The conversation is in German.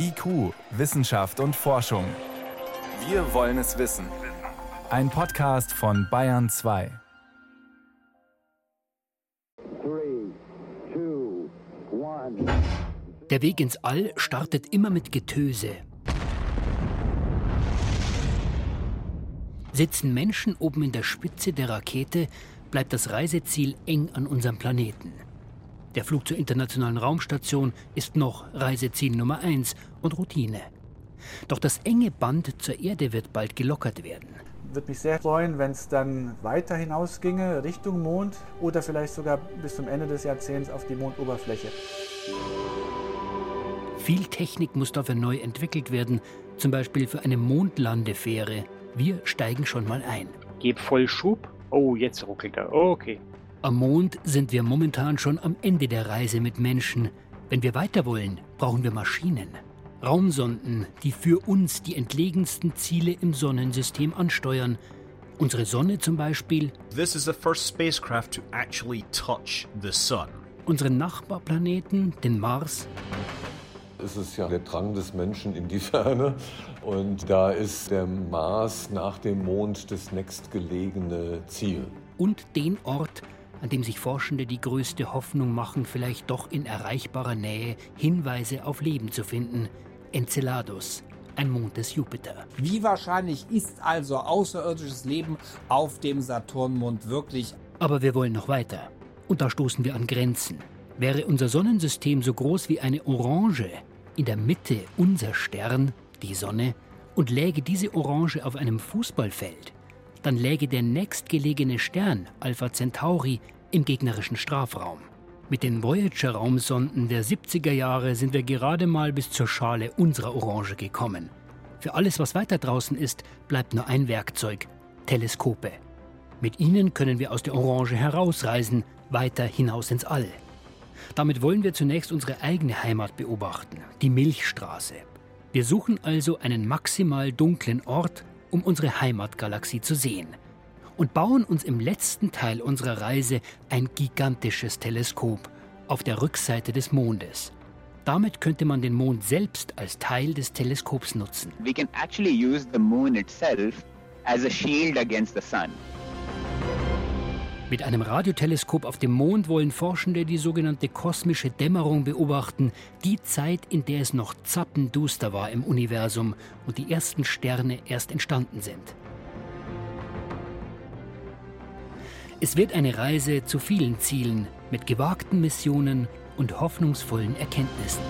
IQ, Wissenschaft und Forschung. Wir wollen es wissen. Ein Podcast von Bayern 2. Der Weg ins All startet immer mit Getöse. Sitzen Menschen oben in der Spitze der Rakete, bleibt das Reiseziel eng an unserem Planeten. Der Flug zur internationalen Raumstation ist noch Reiseziel Nummer 1 und Routine. Doch das enge Band zur Erde wird bald gelockert werden. Würde mich sehr freuen, wenn es dann weiter hinausginge, Richtung Mond oder vielleicht sogar bis zum Ende des Jahrzehnts auf die Mondoberfläche. Viel Technik muss dafür neu entwickelt werden, zum Beispiel für eine Mondlandefähre. Wir steigen schon mal ein. Gib voll Schub. Oh, jetzt ruckelt er. Okay. Am Mond sind wir momentan schon am Ende der Reise mit Menschen. Wenn wir weiter wollen, brauchen wir Maschinen. Raumsonden, die für uns die entlegensten Ziele im Sonnensystem ansteuern. Unsere Sonne zum Beispiel. This is the first spacecraft to actually touch the sun. Unseren Nachbarplaneten, den Mars. Es ist ja der Drang des Menschen in die Ferne. Und da ist der Mars nach dem Mond das nächstgelegene Ziel. Und den Ort, an dem sich Forschende die größte Hoffnung machen, vielleicht doch in erreichbarer Nähe Hinweise auf Leben zu finden. Enceladus, ein Mond des Jupiter. Wie wahrscheinlich ist also außerirdisches Leben auf dem Saturnmond wirklich? Aber wir wollen noch weiter. Und da stoßen wir an Grenzen. Wäre unser Sonnensystem so groß wie eine Orange, in der Mitte unser Stern, die Sonne, und läge diese Orange auf einem Fußballfeld, dann läge der nächstgelegene Stern, Alpha Centauri, im gegnerischen Strafraum. Mit den Voyager-Raumsonden der 70er Jahre sind wir gerade mal bis zur Schale unserer Orange gekommen. Für alles, was weiter draußen ist, bleibt nur ein Werkzeug: Teleskope. Mit ihnen können wir aus der Orange herausreisen, weiter hinaus ins All. Damit wollen wir zunächst unsere eigene Heimat beobachten, die Milchstraße. Wir suchen also einen maximal dunklen Ort, um unsere Heimatgalaxie zu sehen. Und bauen uns im letzten Teil unserer Reise ein gigantisches Teleskop auf der Rückseite des Mondes. Damit könnte man den Mond selbst als Teil des Teleskops nutzen. We can actually use the moon itself as a shield against the sun. Mit einem Radioteleskop auf dem Mond wollen Forschende die sogenannte kosmische Dämmerung beobachten, die Zeit, in der es noch zappenduster war im Universum und die ersten Sterne erst entstanden sind. Es wird eine Reise zu vielen Zielen mit gewagten Missionen und hoffnungsvollen Erkenntnissen.